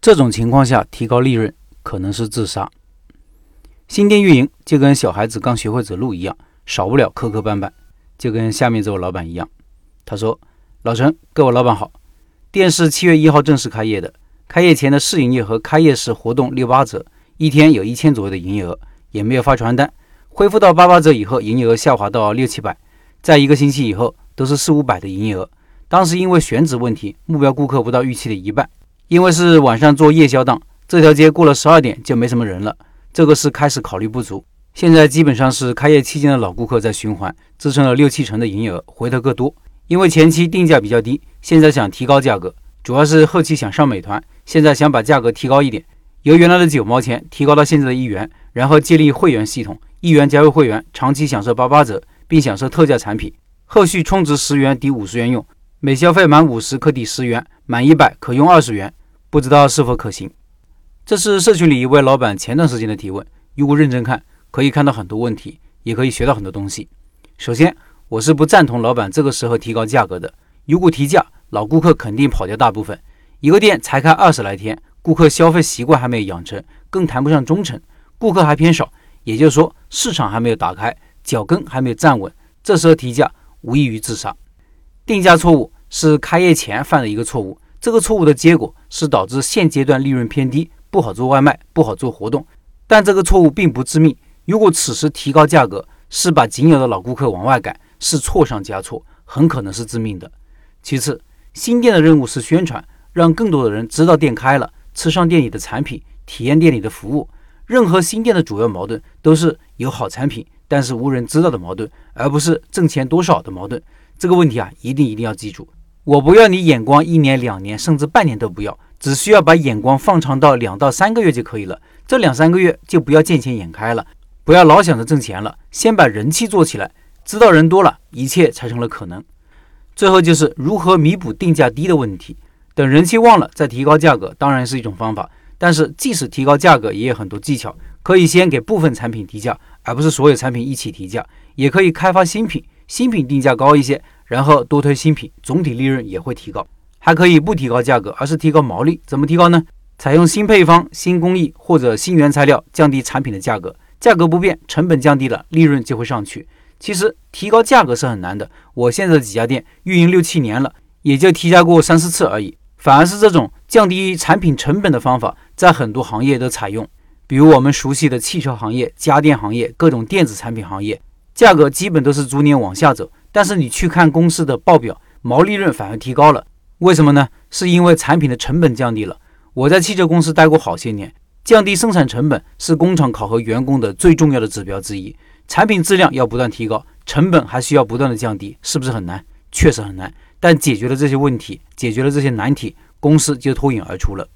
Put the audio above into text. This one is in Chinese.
这种情况下提高利润可能是自杀。新店运营就跟小孩子刚学会走路一样，少不了磕磕绊绊。就跟下面这位老板一样，他说：“老陈，各位老板好，店是七月一号正式开业的，开业前的试营业和开业时活动六八折，一天有一千左右的营业额，也没有发传单。恢复到八八折以后，营业额下滑到六七百，在一个星期以后都是四五百的营业额。当时因为选址问题，目标顾客不到预期的一半。因为是晚上做夜宵档，这条街过了十二点就没什么人了，这个是开始考虑不足。”现在基本上是开业期间的老顾客在循环，支撑了六七成的营业额，回头客多。因为前期定价比较低，现在想提高价格，主要是后期想上美团，现在想把价格提高一点，由原来的九毛钱提高到现在的一元，然后建立会员系统，一元加入会员，长期享受八八折，并享受特价产品，后续充值十元抵五十元用，每消费满五十可抵十元，满一百可用二十元，不知道是否可行？这是社群里一位老板前段时间的提问，如果认真看。可以看到很多问题，也可以学到很多东西。首先，我是不赞同老板这个时候提高价格的。如果提价，老顾客肯定跑掉大部分。一个店才开二十来天，顾客消费习惯还没有养成，更谈不上忠诚，顾客还偏少，也就是说市场还没有打开，脚跟还没有站稳。这时候提价，无异于自杀。定价错误是开业前犯的一个错误，这个错误的结果是导致现阶段利润偏低，不好做外卖，不好做活动。但这个错误并不致命。如果此时提高价格，是把仅有的老顾客往外赶，是错上加错，很可能是致命的。其次，新店的任务是宣传，让更多的人知道店开了，吃上店里的产品，体验店里的服务。任何新店的主要矛盾都是有好产品，但是无人知道的矛盾，而不是挣钱多少的矛盾。这个问题啊，一定一定要记住。我不要你眼光一年、两年，甚至半年都不要，只需要把眼光放长到两到三个月就可以了。这两三个月就不要见钱眼开了。不要老想着挣钱了，先把人气做起来，知道人多了，一切才成了可能。最后就是如何弥补定价低的问题。等人气旺了再提高价格，当然是一种方法。但是即使提高价格，也有很多技巧。可以先给部分产品提价，而不是所有产品一起提价。也可以开发新品，新品定价高一些，然后多推新品，总体利润也会提高。还可以不提高价格，而是提高毛利。怎么提高呢？采用新配方、新工艺或者新原材料，降低产品的价格。价格不变，成本降低了，利润就会上去。其实提高价格是很难的。我现在的几家店运营六七年了，也就提价过三四次而已。反而是这种降低产品成本的方法，在很多行业都采用，比如我们熟悉的汽车行业、家电行业、各种电子产品行业，价格基本都是逐年往下走。但是你去看公司的报表，毛利润反而提高了。为什么呢？是因为产品的成本降低了。我在汽车公司待过好些年。降低生产成本是工厂考核员工的最重要的指标之一。产品质量要不断提高，成本还需要不断的降低，是不是很难？确实很难。但解决了这些问题，解决了这些难题，公司就脱颖而出了。